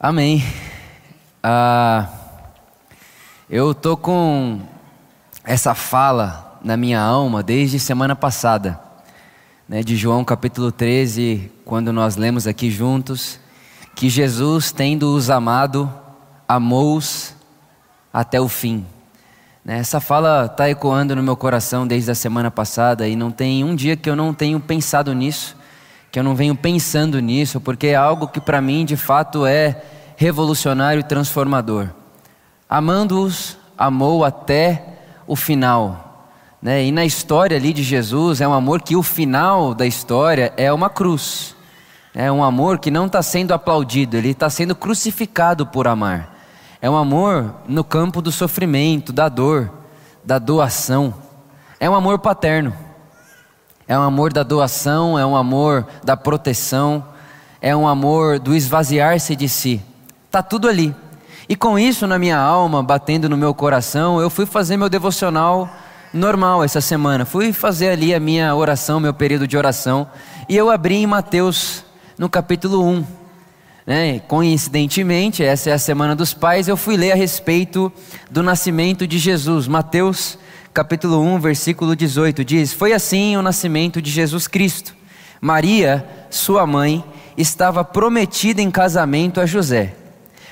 Amém. Ah, eu tô com essa fala na minha alma desde semana passada, né, de João capítulo 13, quando nós lemos aqui juntos que Jesus, tendo-os amado, amou-os até o fim. Né, essa fala está ecoando no meu coração desde a semana passada e não tem um dia que eu não tenho pensado nisso que eu não venho pensando nisso, porque é algo que para mim de fato é revolucionário e transformador. Amando-os, amou até o final. Né? E na história ali de Jesus, é um amor que o final da história é uma cruz. É um amor que não está sendo aplaudido, ele está sendo crucificado por amar. É um amor no campo do sofrimento, da dor, da doação. É um amor paterno. É um amor da doação, é um amor da proteção, é um amor do esvaziar-se de si. Tá tudo ali. E com isso na minha alma, batendo no meu coração, eu fui fazer meu devocional normal essa semana. Fui fazer ali a minha oração, meu período de oração, e eu abri em Mateus no capítulo 1. Né? Coincidentemente, essa é a semana dos pais, eu fui ler a respeito do nascimento de Jesus. Mateus capítulo 1, versículo 18 diz: Foi assim o nascimento de Jesus Cristo. Maria, sua mãe, estava prometida em casamento a José,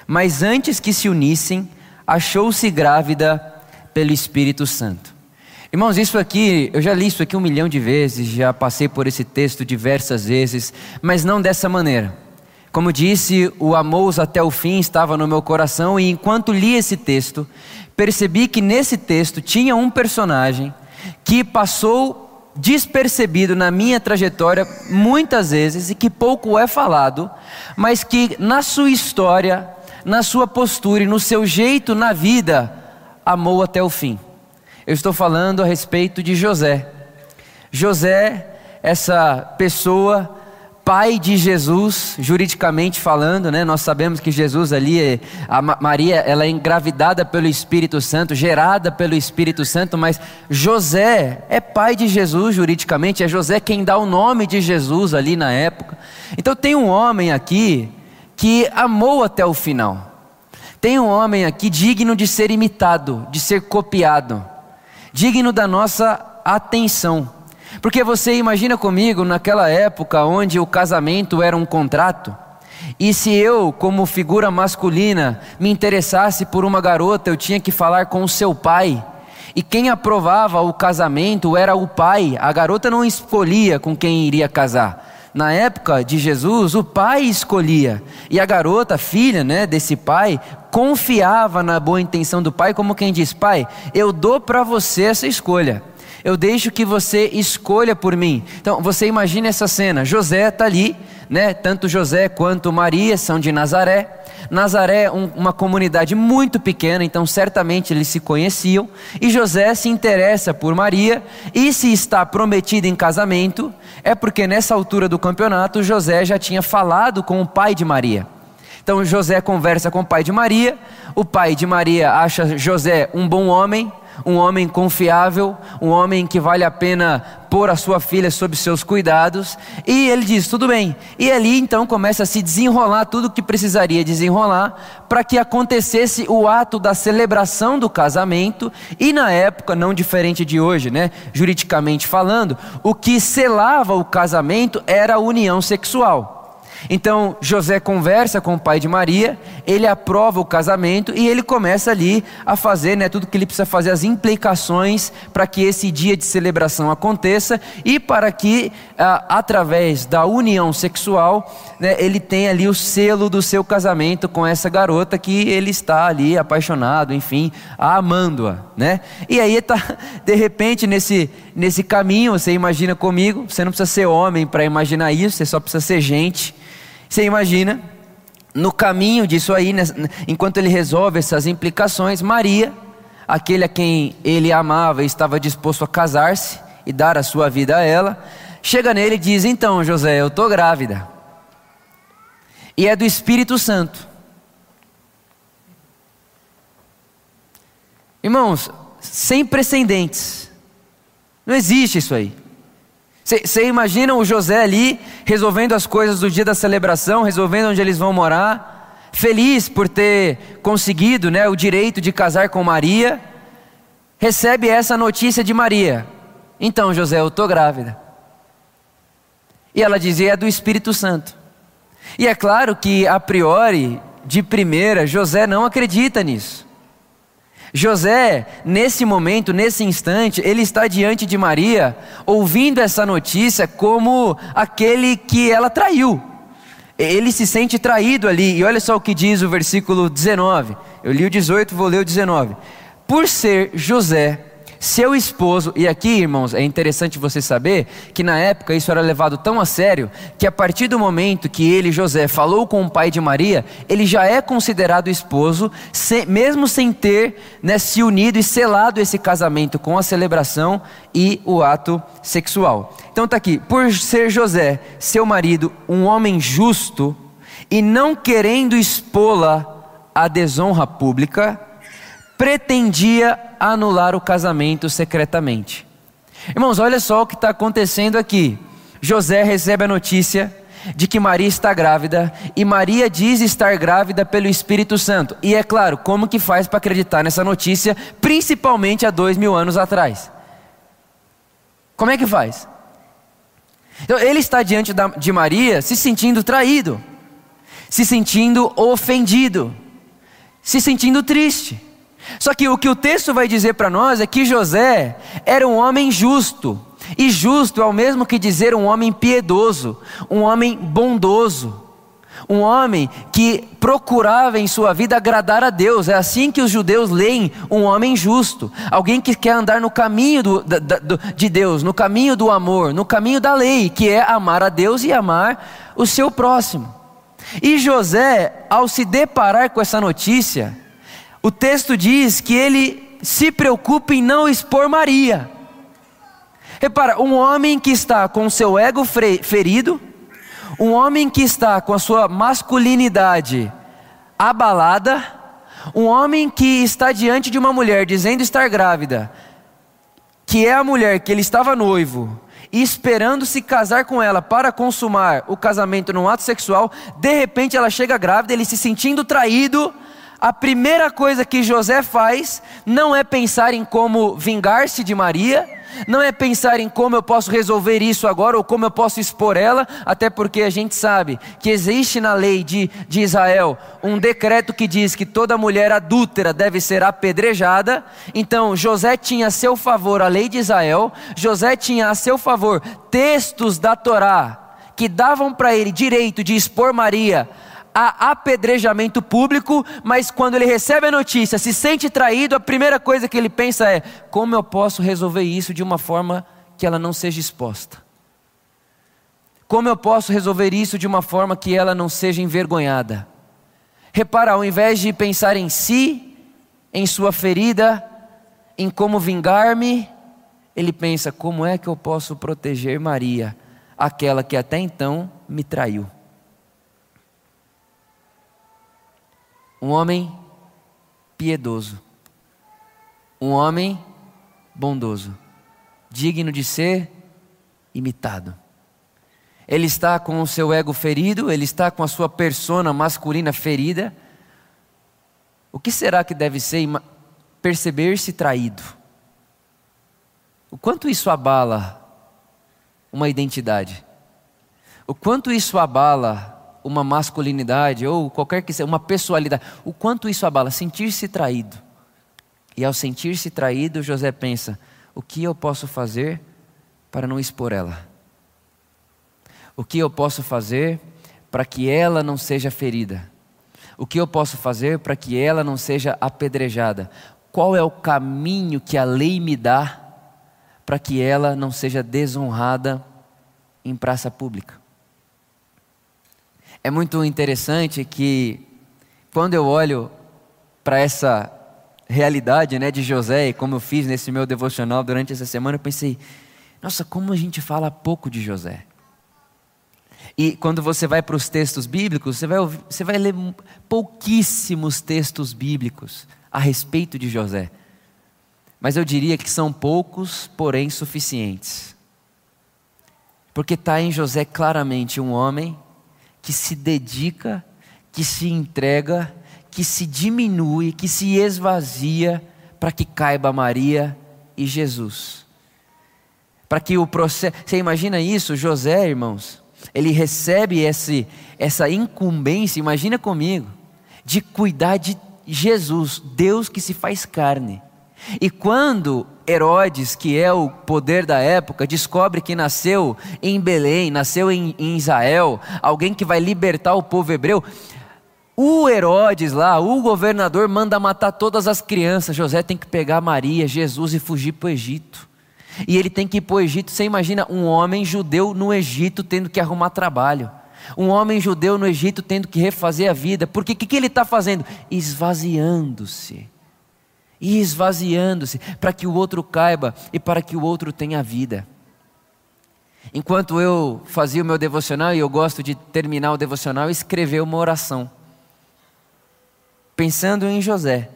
mas antes que se unissem, achou-se grávida pelo Espírito Santo. Irmãos, isso aqui, eu já li isso aqui um milhão de vezes, já passei por esse texto diversas vezes, mas não dessa maneira. Como disse, o amor até o fim estava no meu coração, e enquanto li esse texto, percebi que nesse texto tinha um personagem que passou despercebido na minha trajetória muitas vezes e que pouco é falado, mas que na sua história, na sua postura e no seu jeito na vida, amou até o fim. Eu estou falando a respeito de José. José, essa pessoa pai de Jesus, juridicamente falando, né? Nós sabemos que Jesus ali, a Maria, ela é engravidada pelo Espírito Santo, gerada pelo Espírito Santo, mas José é pai de Jesus juridicamente, é José quem dá o nome de Jesus ali na época. Então tem um homem aqui que amou até o final. Tem um homem aqui digno de ser imitado, de ser copiado, digno da nossa atenção. Porque você imagina comigo naquela época onde o casamento era um contrato, e se eu, como figura masculina, me interessasse por uma garota, eu tinha que falar com o seu pai. E quem aprovava o casamento era o pai, a garota não escolhia com quem iria casar. Na época de Jesus, o pai escolhia, e a garota, filha né, desse pai, confiava na boa intenção do pai, como quem diz: Pai, eu dou para você essa escolha eu deixo que você escolha por mim. Então, você imagina essa cena: José está ali, né? Tanto José quanto Maria são de Nazaré. Nazaré é um, uma comunidade muito pequena, então certamente eles se conheciam. E José se interessa por Maria, e se está prometido em casamento, é porque nessa altura do campeonato José já tinha falado com o pai de Maria. Então José conversa com o pai de Maria, o pai de Maria acha José um bom homem, um homem confiável, um homem que vale a pena pôr a sua filha sob seus cuidados. E ele diz: tudo bem. E ali então começa a se desenrolar tudo o que precisaria desenrolar para que acontecesse o ato da celebração do casamento. E na época, não diferente de hoje, né? Juridicamente falando, o que selava o casamento era a união sexual. Então José conversa com o pai de Maria, ele aprova o casamento e ele começa ali a fazer né, tudo que ele precisa fazer, as implicações para que esse dia de celebração aconteça e para que, ah, através da união sexual, né, ele tenha ali o selo do seu casamento com essa garota que ele está ali apaixonado, enfim, amando-a. Né? E aí está, de repente, nesse, nesse caminho, você imagina comigo, você não precisa ser homem para imaginar isso, você só precisa ser gente. Você imagina, no caminho disso aí, enquanto ele resolve essas implicações, Maria, aquele a quem ele amava e estava disposto a casar-se e dar a sua vida a ela, chega nele e diz: Então, José, eu estou grávida. E é do Espírito Santo. Irmãos, sem precedentes. Não existe isso aí. Você imagina o José ali resolvendo as coisas do dia da celebração, resolvendo onde eles vão morar, feliz por ter conseguido né, o direito de casar com Maria, recebe essa notícia de Maria: Então, José, eu estou grávida. E ela dizia: É do Espírito Santo. E é claro que, a priori, de primeira, José não acredita nisso. José, nesse momento, nesse instante, ele está diante de Maria, ouvindo essa notícia como aquele que ela traiu. Ele se sente traído ali, e olha só o que diz o versículo 19. Eu li o 18, vou ler o 19. Por ser José seu esposo, e aqui, irmãos, é interessante você saber que na época isso era levado tão a sério que a partir do momento que ele, José, falou com o pai de Maria, ele já é considerado esposo, mesmo sem ter né, se unido e selado esse casamento com a celebração e o ato sexual. Então está aqui, por ser José, seu marido, um homem justo e não querendo expô-la à desonra pública, pretendia anular o casamento secretamente. Irmãos, olha só o que está acontecendo aqui. José recebe a notícia de que Maria está grávida e Maria diz estar grávida pelo Espírito Santo. E é claro, como que faz para acreditar nessa notícia, principalmente há dois mil anos atrás? Como é que faz? Então, ele está diante de Maria se sentindo traído, se sentindo ofendido, se sentindo triste. Só que o que o texto vai dizer para nós é que José era um homem justo. E justo é o mesmo que dizer um homem piedoso, um homem bondoso, um homem que procurava em sua vida agradar a Deus. É assim que os judeus leem um homem justo, alguém que quer andar no caminho do, do, de Deus, no caminho do amor, no caminho da lei, que é amar a Deus e amar o seu próximo. E José, ao se deparar com essa notícia, o texto diz que ele se preocupa em não expor Maria. Repara, um homem que está com seu ego ferido, um homem que está com a sua masculinidade abalada, um homem que está diante de uma mulher dizendo estar grávida, que é a mulher que ele estava noivo, e esperando se casar com ela para consumar o casamento num ato sexual, de repente ela chega grávida, ele se sentindo traído, a primeira coisa que José faz não é pensar em como vingar-se de Maria, não é pensar em como eu posso resolver isso agora ou como eu posso expor ela, até porque a gente sabe que existe na lei de, de Israel um decreto que diz que toda mulher adúltera deve ser apedrejada. Então José tinha a seu favor a lei de Israel, José tinha a seu favor textos da Torá que davam para ele direito de expor Maria a apedrejamento público, mas quando ele recebe a notícia, se sente traído, a primeira coisa que ele pensa é: como eu posso resolver isso de uma forma que ela não seja exposta? Como eu posso resolver isso de uma forma que ela não seja envergonhada? Repara, ao invés de pensar em si, em sua ferida, em como vingar-me, ele pensa: como é que eu posso proteger Maria, aquela que até então me traiu? Um homem piedoso. Um homem bondoso. Digno de ser imitado. Ele está com o seu ego ferido, ele está com a sua persona masculina ferida. O que será que deve ser perceber-se traído? O quanto isso abala uma identidade? O quanto isso abala uma masculinidade ou qualquer que seja, uma pessoalidade, o quanto isso abala, sentir-se traído. E ao sentir-se traído, José pensa: o que eu posso fazer para não expor ela? O que eu posso fazer para que ela não seja ferida? O que eu posso fazer para que ela não seja apedrejada? Qual é o caminho que a lei me dá para que ela não seja desonrada em praça pública? É muito interessante que quando eu olho para essa realidade né, de José, e como eu fiz nesse meu devocional durante essa semana, eu pensei, nossa, como a gente fala pouco de José. E quando você vai para os textos bíblicos, você vai, ouvir, você vai ler pouquíssimos textos bíblicos a respeito de José. Mas eu diria que são poucos, porém suficientes. Porque está em José claramente um homem que se dedica, que se entrega, que se diminui, que se esvazia para que caiba Maria e Jesus. Para que o processo. Você imagina isso? José, irmãos, ele recebe esse, essa incumbência, imagina comigo, de cuidar de Jesus, Deus que se faz carne. E quando Herodes, que é o poder da época, descobre que nasceu em Belém, nasceu em, em Israel, alguém que vai libertar o povo hebreu, o Herodes lá, o governador, manda matar todas as crianças. José tem que pegar Maria, Jesus e fugir para o Egito. E ele tem que ir para o Egito. Você imagina um homem judeu no Egito tendo que arrumar trabalho. Um homem judeu no Egito tendo que refazer a vida. Porque o que, que ele está fazendo? Esvaziando-se. E esvaziando-se para que o outro caiba e para que o outro tenha vida. Enquanto eu fazia o meu devocional, e eu gosto de terminar o devocional, escrever uma oração. Pensando em José.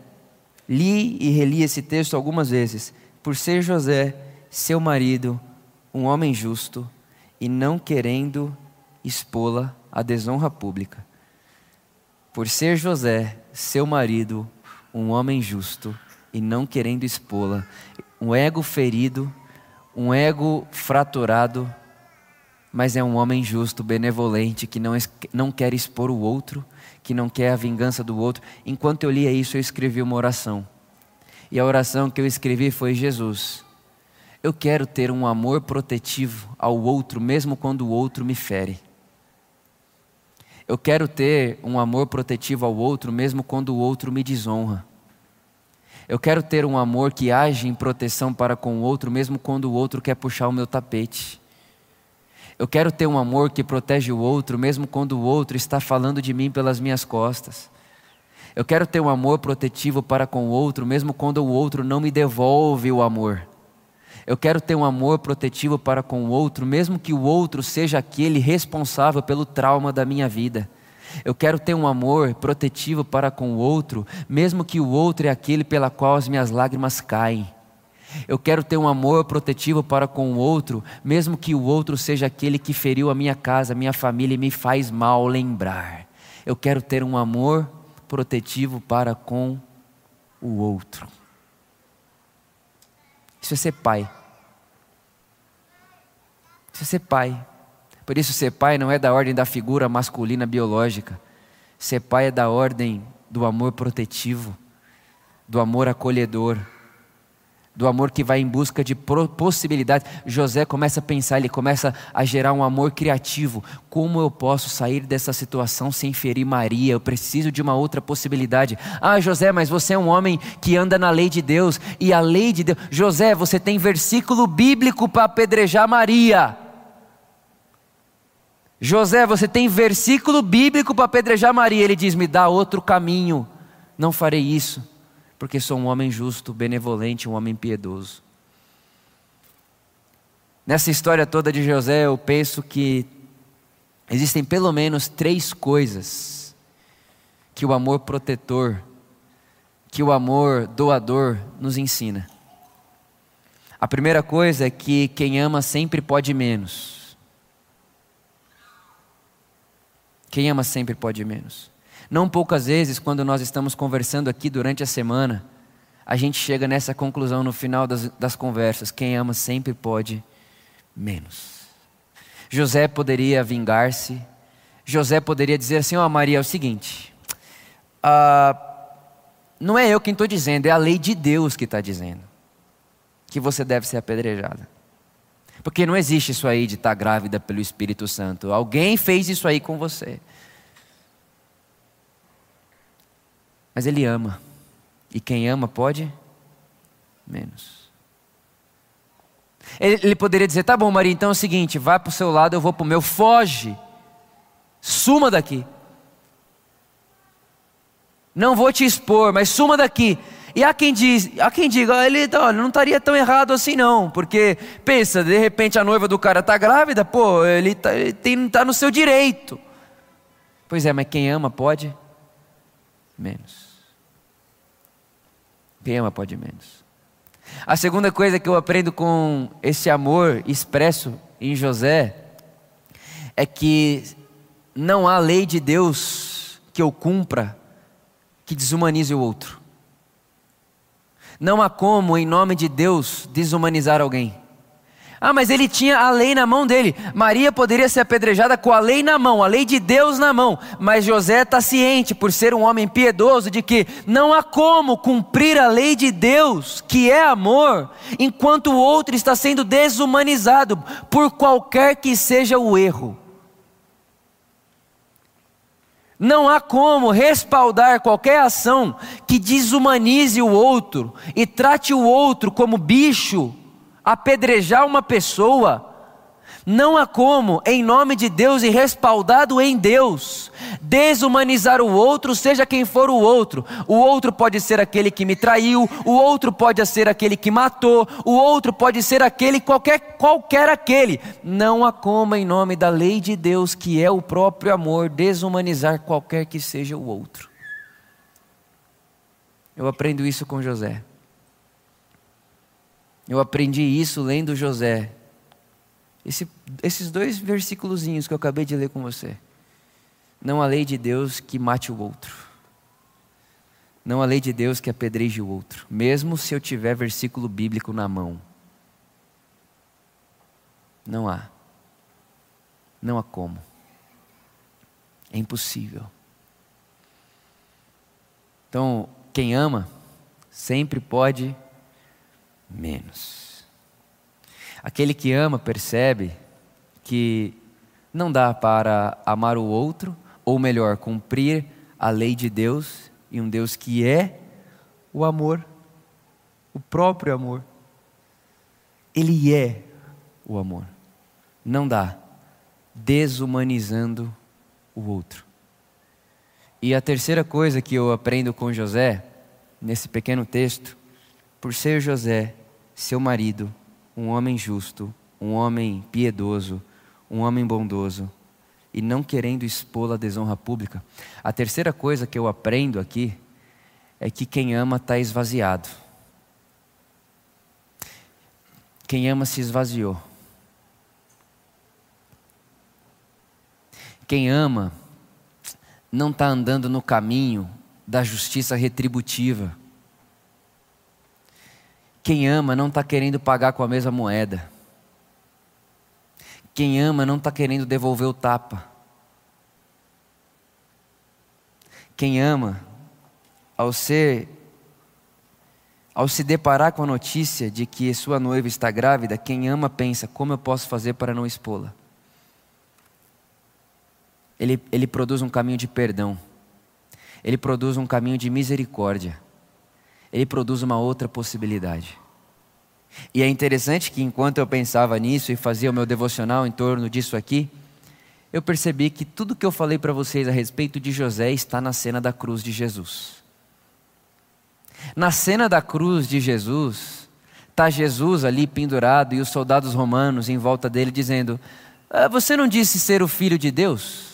Li e reli esse texto algumas vezes. Por ser José, seu marido, um homem justo, e não querendo expô-la à desonra pública. Por ser José, seu marido, um homem justo, e não querendo expô-la, um ego ferido, um ego fraturado, mas é um homem justo, benevolente, que não, não quer expor o outro, que não quer a vingança do outro. Enquanto eu lia isso, eu escrevi uma oração. E a oração que eu escrevi foi: Jesus, eu quero ter um amor protetivo ao outro, mesmo quando o outro me fere. Eu quero ter um amor protetivo ao outro, mesmo quando o outro me desonra. Eu quero ter um amor que age em proteção para com o outro, mesmo quando o outro quer puxar o meu tapete. Eu quero ter um amor que protege o outro, mesmo quando o outro está falando de mim pelas minhas costas. Eu quero ter um amor protetivo para com o outro, mesmo quando o outro não me devolve o amor. Eu quero ter um amor protetivo para com o outro, mesmo que o outro seja aquele responsável pelo trauma da minha vida. Eu quero ter um amor protetivo para com o outro, mesmo que o outro é aquele pela qual as minhas lágrimas caem. Eu quero ter um amor protetivo para com o outro, mesmo que o outro seja aquele que feriu a minha casa, a minha família e me faz mal lembrar. Eu quero ter um amor protetivo para com o outro. Isso é ser pai. Isso é ser pai. Por isso, ser pai não é da ordem da figura masculina biológica. Ser pai é da ordem do amor protetivo, do amor acolhedor do amor que vai em busca de possibilidades. José começa a pensar, ele começa a gerar um amor criativo. Como eu posso sair dessa situação sem ferir Maria? Eu preciso de uma outra possibilidade. Ah, José, mas você é um homem que anda na lei de Deus, e a lei de Deus. José, você tem versículo bíblico para apedrejar Maria. José, você tem versículo bíblico para apedrejar Maria. Ele diz: Me dá outro caminho. Não farei isso porque sou um homem justo, benevolente, um homem piedoso. Nessa história toda de José, eu penso que existem pelo menos três coisas que o amor protetor, que o amor doador nos ensina. A primeira coisa é que quem ama sempre pode menos. Quem ama sempre pode menos. Não poucas vezes, quando nós estamos conversando aqui durante a semana, a gente chega nessa conclusão no final das, das conversas: quem ama sempre pode menos. José poderia vingar-se, José poderia dizer assim: Ó oh, Maria, é o seguinte, uh, não é eu quem estou dizendo, é a lei de Deus que está dizendo que você deve ser apedrejada. Porque não existe isso aí de estar tá grávida pelo Espírito Santo. Alguém fez isso aí com você. Mas ele ama. E quem ama pode menos. Ele, ele poderia dizer: tá bom, Maria, então é o seguinte, vai para o seu lado, eu vou para o meu, foge, suma daqui. Não vou te expor, mas suma daqui. E há quem diz, há quem diga, ele olha, não estaria tão errado assim não, porque pensa, de repente a noiva do cara está grávida, pô, ele está tá no seu direito. Pois é, mas quem ama pode menos. Quem ama pode menos. A segunda coisa que eu aprendo com esse amor expresso em José é que não há lei de Deus que eu cumpra que desumanize o outro. Não há como, em nome de Deus, desumanizar alguém. Ah, mas ele tinha a lei na mão dele. Maria poderia ser apedrejada com a lei na mão, a lei de Deus na mão. Mas José está ciente, por ser um homem piedoso, de que não há como cumprir a lei de Deus, que é amor, enquanto o outro está sendo desumanizado, por qualquer que seja o erro. Não há como respaldar qualquer ação que desumanize o outro e trate o outro como bicho apedrejar uma pessoa, não há como, em nome de Deus e respaldado em Deus, desumanizar o outro, seja quem for o outro. O outro pode ser aquele que me traiu, o outro pode ser aquele que matou, o outro pode ser aquele, qualquer, qualquer aquele. Não há como, em nome da lei de Deus, que é o próprio amor, desumanizar qualquer que seja o outro. Eu aprendo isso com José. Eu aprendi isso lendo José. Esse, esses dois versículos que eu acabei de ler com você. Não a lei de Deus que mate o outro. Não a lei de Deus que apedreje o outro. Mesmo se eu tiver versículo bíblico na mão. Não há. Não há como. É impossível. Então, quem ama, sempre pode menos. Aquele que ama percebe que não dá para amar o outro, ou melhor, cumprir a lei de Deus e um Deus que é o amor, o próprio amor. Ele é o amor. Não dá desumanizando o outro. E a terceira coisa que eu aprendo com José, nesse pequeno texto, por ser José seu marido, um homem justo, um homem piedoso, um homem bondoso, e não querendo expô-la à desonra pública. A terceira coisa que eu aprendo aqui é que quem ama está esvaziado. Quem ama se esvaziou. Quem ama não está andando no caminho da justiça retributiva. Quem ama não está querendo pagar com a mesma moeda. Quem ama não está querendo devolver o tapa. Quem ama, ao ser, ao se deparar com a notícia de que sua noiva está grávida, quem ama pensa: como eu posso fazer para não expô-la? Ele, ele produz um caminho de perdão, ele produz um caminho de misericórdia ele produz uma outra possibilidade. E é interessante que enquanto eu pensava nisso e fazia o meu devocional em torno disso aqui, eu percebi que tudo que eu falei para vocês a respeito de José está na cena da cruz de Jesus. Na cena da cruz de Jesus, está Jesus ali pendurado e os soldados romanos em volta dele dizendo: ah, Você não disse ser o filho de Deus?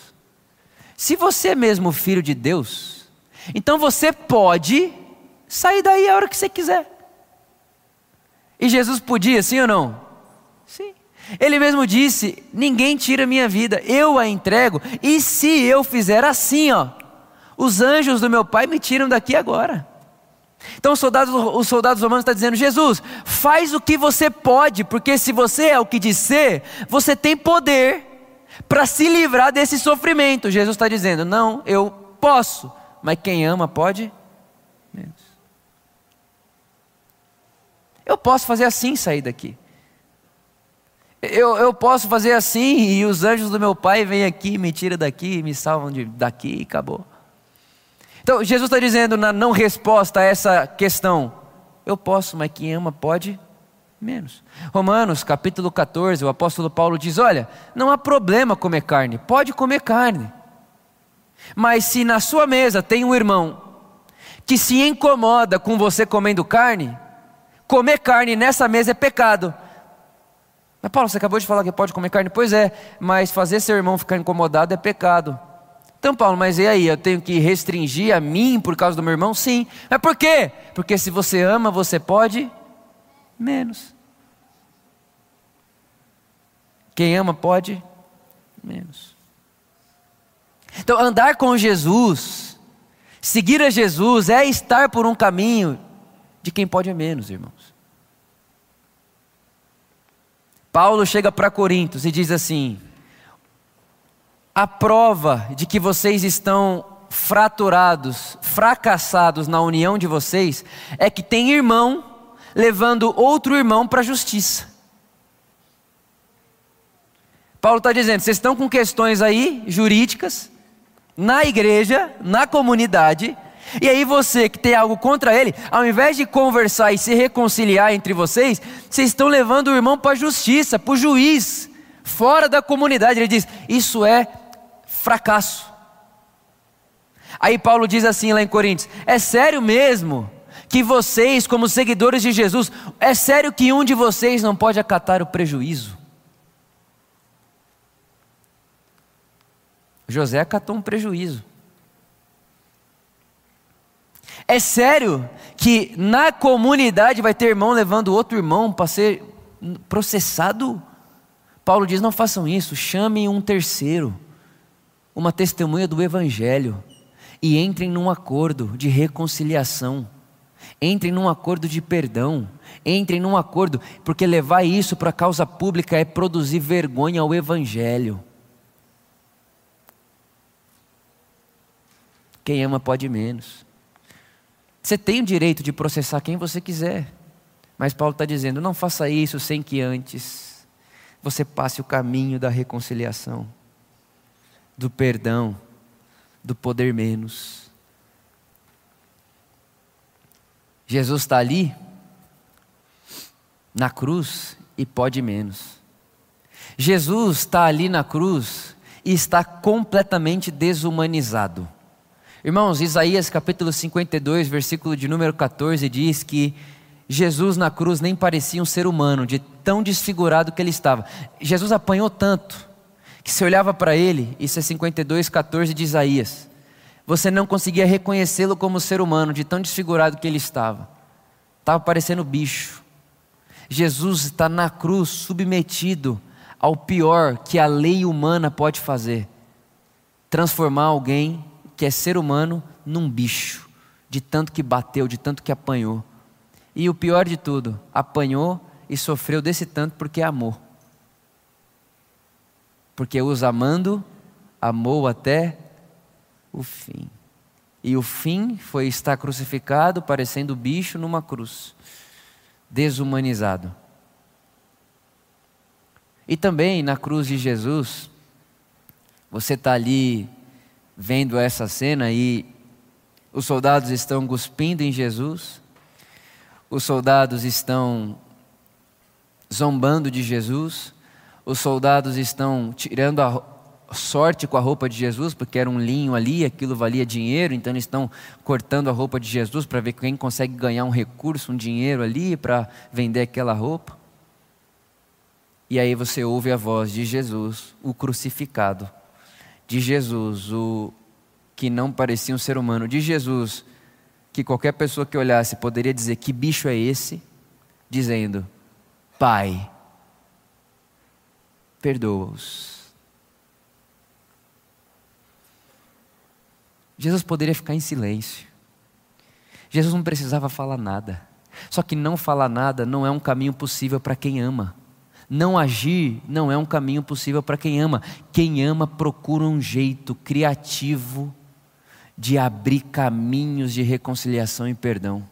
Se você é mesmo filho de Deus, então você pode sair daí a hora que você quiser. E Jesus podia, sim ou não? Sim. Ele mesmo disse: Ninguém tira minha vida, eu a entrego. E se eu fizer assim, ó, os anjos do meu Pai me tiram daqui agora. Então os soldados, os soldados romanos estão dizendo: Jesus, faz o que você pode, porque se você é o que disser, você tem poder para se livrar desse sofrimento. Jesus está dizendo: Não, eu posso, mas quem ama pode menos. Eu posso fazer assim sair daqui. Eu, eu posso fazer assim e os anjos do meu pai vêm aqui, me tiram daqui, me salvam de, daqui e acabou. Então Jesus está dizendo na não resposta a essa questão: eu posso, mas quem ama pode menos. Romanos capítulo 14, o apóstolo Paulo diz: olha, não há problema comer carne, pode comer carne. Mas se na sua mesa tem um irmão que se incomoda com você comendo carne, comer carne nessa mesa é pecado. Mas Paulo, você acabou de falar que pode comer carne? Pois é, mas fazer seu irmão ficar incomodado é pecado. Então, Paulo, mas e aí? Eu tenho que restringir a mim por causa do meu irmão? Sim. Mas por quê? Porque se você ama, você pode menos. Quem ama pode menos. Então, andar com Jesus, seguir a Jesus, é estar por um caminho de quem pode menos, irmãos. Paulo chega para Corintos e diz assim: a prova de que vocês estão fraturados, fracassados na união de vocês, é que tem irmão levando outro irmão para a justiça. Paulo está dizendo: vocês estão com questões aí jurídicas, na igreja, na comunidade, e aí você que tem algo contra ele, ao invés de conversar e se reconciliar entre vocês, vocês estão levando o irmão para a justiça, para o juiz, fora da comunidade. Ele diz: isso é fracasso. Aí Paulo diz assim lá em Coríntios: é sério mesmo que vocês, como seguidores de Jesus, é sério que um de vocês não pode acatar o prejuízo? José acatou um prejuízo. É sério que na comunidade vai ter irmão levando outro irmão para ser processado? Paulo diz: não façam isso, chamem um terceiro, uma testemunha do Evangelho, e entrem num acordo de reconciliação, entrem num acordo de perdão, entrem num acordo, porque levar isso para a causa pública é produzir vergonha ao Evangelho. Quem ama pode menos. Você tem o direito de processar quem você quiser. Mas Paulo está dizendo: não faça isso sem que antes você passe o caminho da reconciliação, do perdão, do poder menos. Jesus está ali, na cruz, e pode menos. Jesus está ali na cruz e está completamente desumanizado. Irmãos, Isaías capítulo 52, versículo de número 14 diz que Jesus na cruz nem parecia um ser humano, de tão desfigurado que ele estava. Jesus apanhou tanto que se olhava para ele, isso é 52, 14 de Isaías, você não conseguia reconhecê-lo como ser humano, de tão desfigurado que ele estava. Estava parecendo bicho. Jesus está na cruz submetido ao pior que a lei humana pode fazer: transformar alguém que é ser humano num bicho, de tanto que bateu, de tanto que apanhou. E o pior de tudo, apanhou e sofreu desse tanto porque amou. Porque os amando, amou até o fim. E o fim foi estar crucificado, parecendo bicho numa cruz, desumanizado. E também na cruz de Jesus, você está ali vendo essa cena e os soldados estão cuspindo em Jesus, os soldados estão zombando de Jesus, os soldados estão tirando a sorte com a roupa de Jesus, porque era um linho ali, aquilo valia dinheiro, então eles estão cortando a roupa de Jesus para ver quem consegue ganhar um recurso, um dinheiro ali para vender aquela roupa. E aí você ouve a voz de Jesus, o crucificado, de Jesus, o que não parecia um ser humano, de Jesus, que qualquer pessoa que olhasse poderia dizer: Que bicho é esse? Dizendo: Pai, perdoa-os. Jesus poderia ficar em silêncio. Jesus não precisava falar nada. Só que não falar nada não é um caminho possível para quem ama. Não agir não é um caminho possível para quem ama. Quem ama procura um jeito criativo de abrir caminhos de reconciliação e perdão.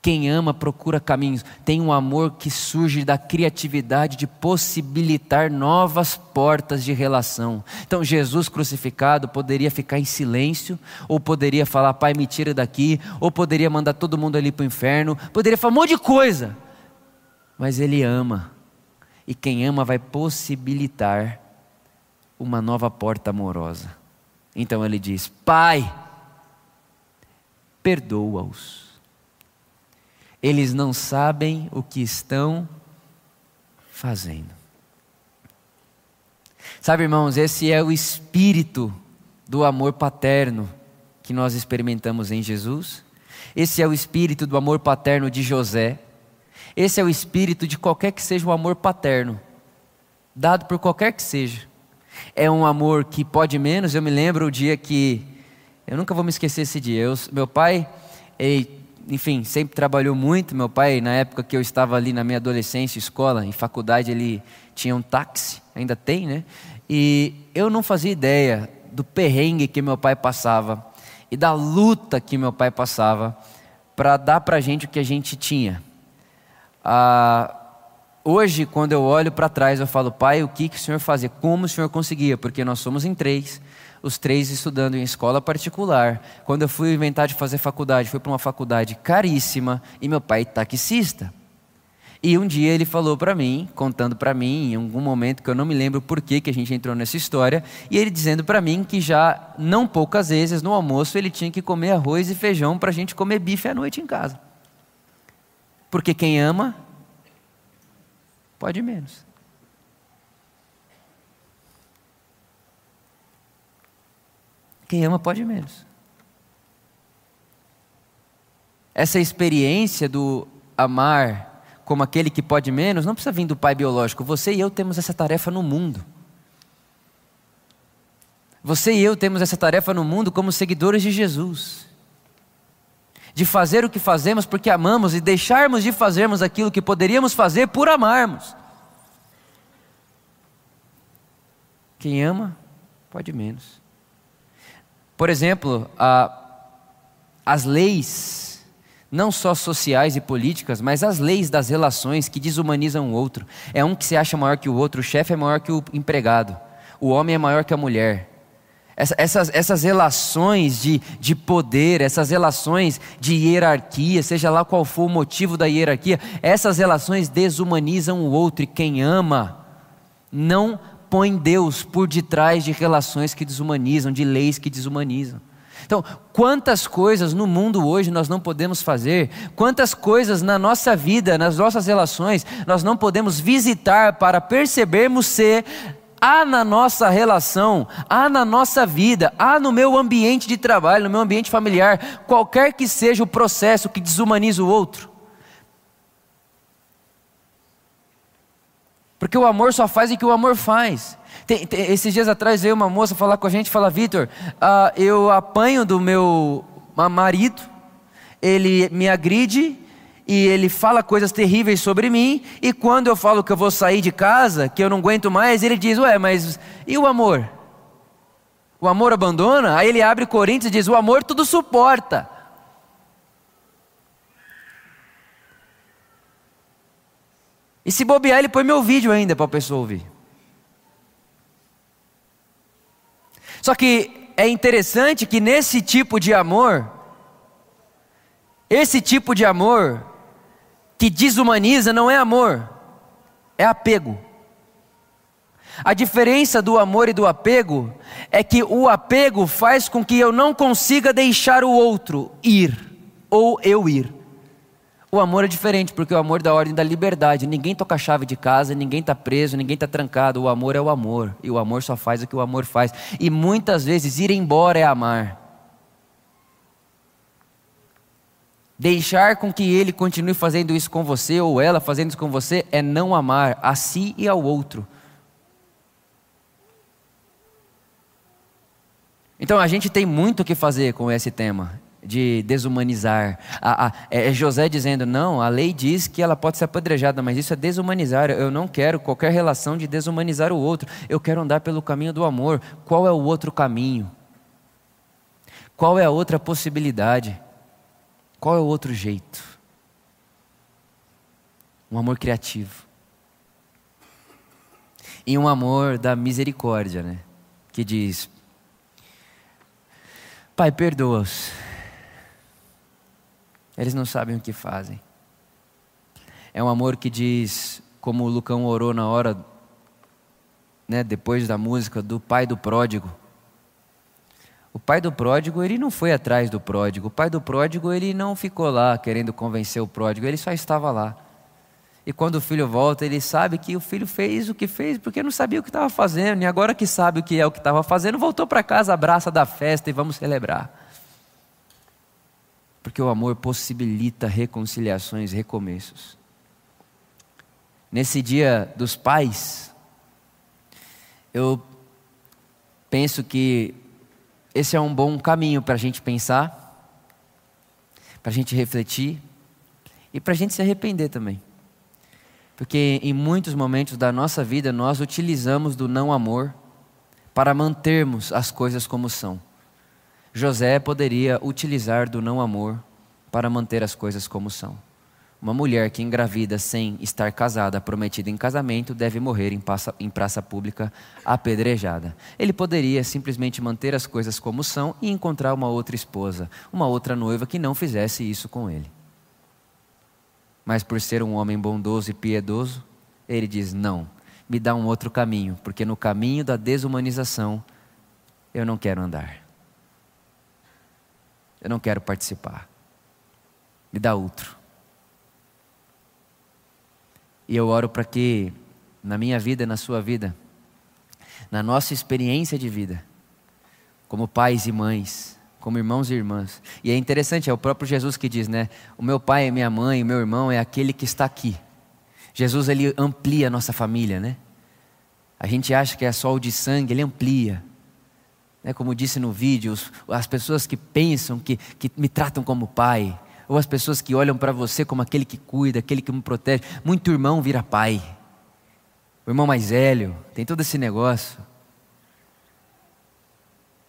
Quem ama procura caminhos, tem um amor que surge da criatividade de possibilitar novas portas de relação. Então, Jesus crucificado poderia ficar em silêncio, ou poderia falar, Pai, me tira daqui, ou poderia mandar todo mundo ali para o inferno, poderia falar um monte de coisa, mas Ele ama, e quem ama vai possibilitar uma nova porta amorosa. Então ele diz: Pai, perdoa-os. Eles não sabem o que estão fazendo. Sabe, irmãos, esse é o espírito do amor paterno que nós experimentamos em Jesus. Esse é o espírito do amor paterno de José. Esse é o espírito de qualquer que seja o amor paterno, dado por qualquer que seja. É um amor que pode menos. Eu me lembro o dia que. Eu nunca vou me esquecer esse dia. Eu, meu pai, ele, enfim, sempre trabalhou muito. Meu pai, na época que eu estava ali na minha adolescência, escola, em faculdade, ele tinha um táxi, ainda tem, né? E eu não fazia ideia do perrengue que meu pai passava e da luta que meu pai passava para dar para gente o que a gente tinha. Ah, hoje, quando eu olho para trás, eu falo, pai, o que, que o senhor fazia? Como o senhor conseguia? Porque nós somos em três, os três estudando em escola particular. Quando eu fui inventar de fazer faculdade, fui para uma faculdade caríssima e meu pai taxista. E um dia ele falou para mim, contando para mim, em algum momento que eu não me lembro por que, que a gente entrou nessa história, e ele dizendo para mim que já não poucas vezes no almoço ele tinha que comer arroz e feijão para a gente comer bife à noite em casa. Porque quem ama, pode menos. Quem ama pode menos. Essa experiência do amar como aquele que pode menos, não precisa vir do pai biológico. Você e eu temos essa tarefa no mundo. Você e eu temos essa tarefa no mundo como seguidores de Jesus. De fazer o que fazemos porque amamos e deixarmos de fazermos aquilo que poderíamos fazer por amarmos. Quem ama, pode menos. Por exemplo, a, as leis não só sociais e políticas, mas as leis das relações que desumanizam o outro. É um que se acha maior que o outro, o chefe é maior que o empregado, o homem é maior que a mulher. Essa, essas, essas relações de, de poder, essas relações de hierarquia, seja lá qual for o motivo da hierarquia, essas relações desumanizam o outro e quem ama não põe Deus por detrás de relações que desumanizam, de leis que desumanizam. Então, quantas coisas no mundo hoje nós não podemos fazer, quantas coisas na nossa vida, nas nossas relações, nós não podemos visitar para percebermos se há na nossa relação, há na nossa vida, há no meu ambiente de trabalho, no meu ambiente familiar, qualquer que seja o processo que desumaniza o outro. Porque o amor só faz o que o amor faz. Tem, tem, esses dias atrás veio uma moça falar com a gente e falar: Vitor, uh, eu apanho do meu marido, ele me agride e ele fala coisas terríveis sobre mim, e quando eu falo que eu vou sair de casa, que eu não aguento mais, ele diz: Ué, mas e o amor? O amor abandona? Aí ele abre Coríntios e diz: O amor tudo suporta. E se bobear, ele põe meu vídeo ainda para a pessoa ouvir. Só que é interessante que nesse tipo de amor, esse tipo de amor que desumaniza não é amor, é apego. A diferença do amor e do apego é que o apego faz com que eu não consiga deixar o outro ir, ou eu ir. O amor é diferente, porque o amor é da ordem da liberdade. Ninguém toca a chave de casa, ninguém está preso, ninguém está trancado. O amor é o amor. E o amor só faz o que o amor faz. E muitas vezes ir embora é amar. Deixar com que ele continue fazendo isso com você, ou ela fazendo isso com você, é não amar a si e ao outro. Então a gente tem muito o que fazer com esse tema de desumanizar. A, a, é, é José dizendo: não, a lei diz que ela pode ser apedrejada, mas isso é desumanizar. Eu não quero qualquer relação de desumanizar o outro. Eu quero andar pelo caminho do amor. Qual é o outro caminho? Qual é a outra possibilidade? Qual é o outro jeito? Um amor criativo. E um amor da misericórdia, né? Que diz: Pai, perdoa-os eles não sabem o que fazem. É um amor que diz, como o Lucão orou na hora, né, depois da música, do pai do pródigo. O pai do pródigo, ele não foi atrás do pródigo. O pai do pródigo, ele não ficou lá querendo convencer o pródigo, ele só estava lá. E quando o filho volta, ele sabe que o filho fez o que fez porque não sabia o que estava fazendo. E agora que sabe o que é o que estava fazendo, voltou para casa, abraça da festa e vamos celebrar. Porque o amor possibilita reconciliações, recomeços. Nesse dia dos pais, eu penso que esse é um bom caminho para a gente pensar, para a gente refletir e para a gente se arrepender também. Porque em muitos momentos da nossa vida nós utilizamos do não amor para mantermos as coisas como são. José poderia utilizar do não amor para manter as coisas como são. Uma mulher que engravida sem estar casada, prometida em casamento, deve morrer em praça, em praça, pública apedrejada. Ele poderia simplesmente manter as coisas como são e encontrar uma outra esposa, uma outra noiva que não fizesse isso com ele. Mas por ser um homem bondoso e piedoso, ele diz: não, me dá um outro caminho, porque no caminho da desumanização eu não quero andar. Eu não quero participar. Me dá outro. E eu oro para que, na minha vida, na sua vida, na nossa experiência de vida, como pais e mães, como irmãos e irmãs. E é interessante, é o próprio Jesus que diz, né? O meu pai é minha mãe, o meu irmão é aquele que está aqui. Jesus ele amplia a nossa família, né? A gente acha que é só o de sangue, ele amplia. Né, como disse no vídeo, as pessoas que pensam que, que me tratam como pai, ou as pessoas que olham para você como aquele que cuida, aquele que me protege. Muito irmão vira pai. O irmão mais velho, tem todo esse negócio.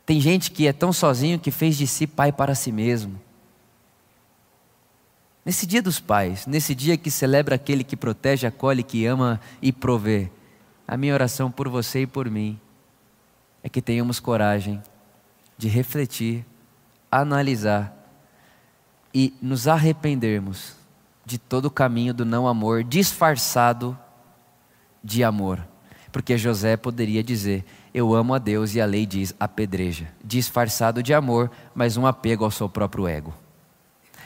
Tem gente que é tão sozinho que fez de si pai para si mesmo. Nesse dia dos pais, nesse dia que celebra aquele que protege, acolhe, que ama e provê, a minha oração por você e por mim é que tenhamos coragem de refletir, analisar e nos arrependermos de todo o caminho do não amor disfarçado de amor. Porque José poderia dizer: Eu amo a Deus, e a lei diz: apedreja. Disfarçado de amor, mas um apego ao seu próprio ego,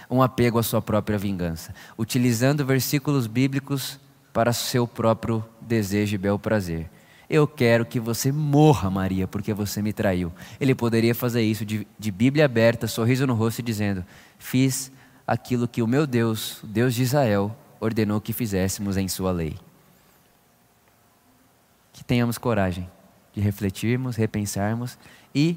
um apego à sua própria vingança, utilizando versículos bíblicos para seu próprio desejo e bel prazer. Eu quero que você morra, Maria, porque você me traiu. Ele poderia fazer isso de, de Bíblia aberta, sorriso no rosto, dizendo: Fiz aquilo que o meu Deus, o Deus de Israel, ordenou que fizéssemos em Sua lei. Que tenhamos coragem de refletirmos, repensarmos e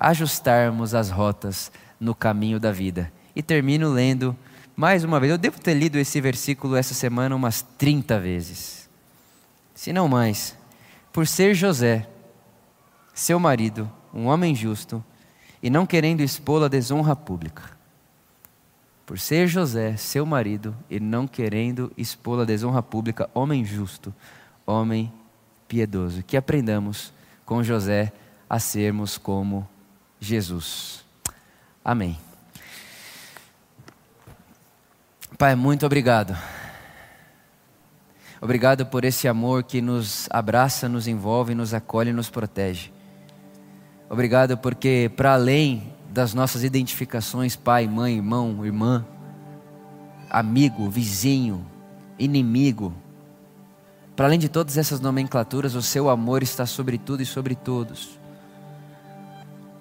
ajustarmos as rotas no caminho da vida. E termino lendo mais uma vez. Eu devo ter lido esse versículo essa semana umas 30 vezes, se não mais por ser José, seu marido, um homem justo, e não querendo expô-la à desonra pública. Por ser José, seu marido, e não querendo expô-la à desonra pública, homem justo, homem piedoso. Que aprendamos com José a sermos como Jesus. Amém. Pai, muito obrigado. Obrigado por esse amor que nos abraça, nos envolve, nos acolhe e nos protege. Obrigado porque, para além das nossas identificações, pai, mãe, irmão, irmã, amigo, vizinho, inimigo, para além de todas essas nomenclaturas, o seu amor está sobre tudo e sobre todos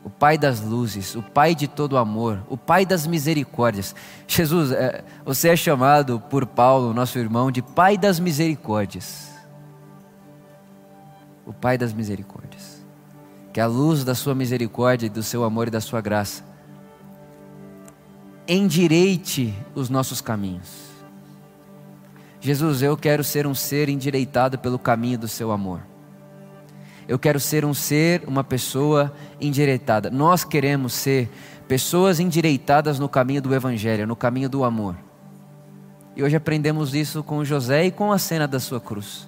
o Pai das luzes, o Pai de todo amor, o Pai das misericórdias. Jesus, é, você é chamado por Paulo, nosso irmão, de Pai das misericórdias. O Pai das misericórdias. Que a luz da Sua misericórdia, do Seu amor e da Sua graça endireite os nossos caminhos. Jesus, eu quero ser um ser endireitado pelo caminho do Seu amor. Eu quero ser um ser, uma pessoa endireitada. Nós queremos ser pessoas endireitadas no caminho do Evangelho, no caminho do amor. E hoje aprendemos isso com José e com a cena da sua cruz.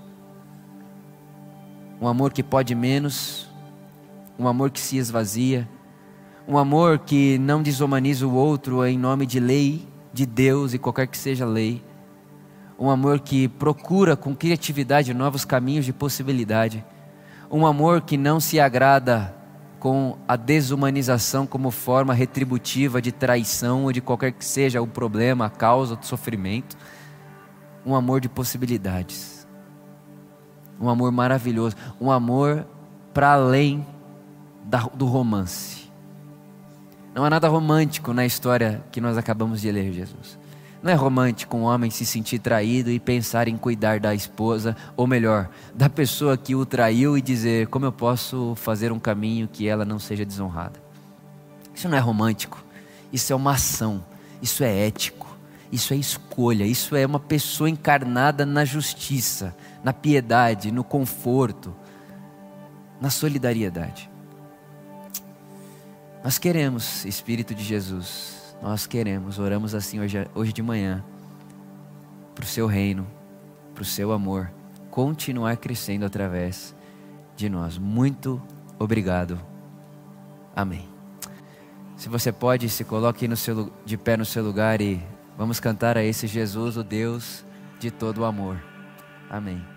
Um amor que pode menos, um amor que se esvazia, um amor que não desumaniza o outro em nome de lei, de Deus e qualquer que seja a lei. Um amor que procura com criatividade novos caminhos de possibilidade um amor que não se agrada com a desumanização como forma retributiva de traição ou de qualquer que seja o problema, a causa do sofrimento. Um amor de possibilidades. Um amor maravilhoso. Um amor para além da, do romance. Não há nada romântico na história que nós acabamos de ler, Jesus. Não é romântico um homem se sentir traído e pensar em cuidar da esposa, ou melhor, da pessoa que o traiu e dizer: como eu posso fazer um caminho que ela não seja desonrada? Isso não é romântico, isso é uma ação, isso é ético, isso é escolha, isso é uma pessoa encarnada na justiça, na piedade, no conforto, na solidariedade. Nós queremos, Espírito de Jesus, nós queremos, oramos assim hoje, hoje de manhã, para o seu reino, para o seu amor, continuar crescendo através de nós. Muito obrigado. Amém. Se você pode, se coloque no seu, de pé no seu lugar e vamos cantar a esse Jesus, o Deus de todo o amor. Amém.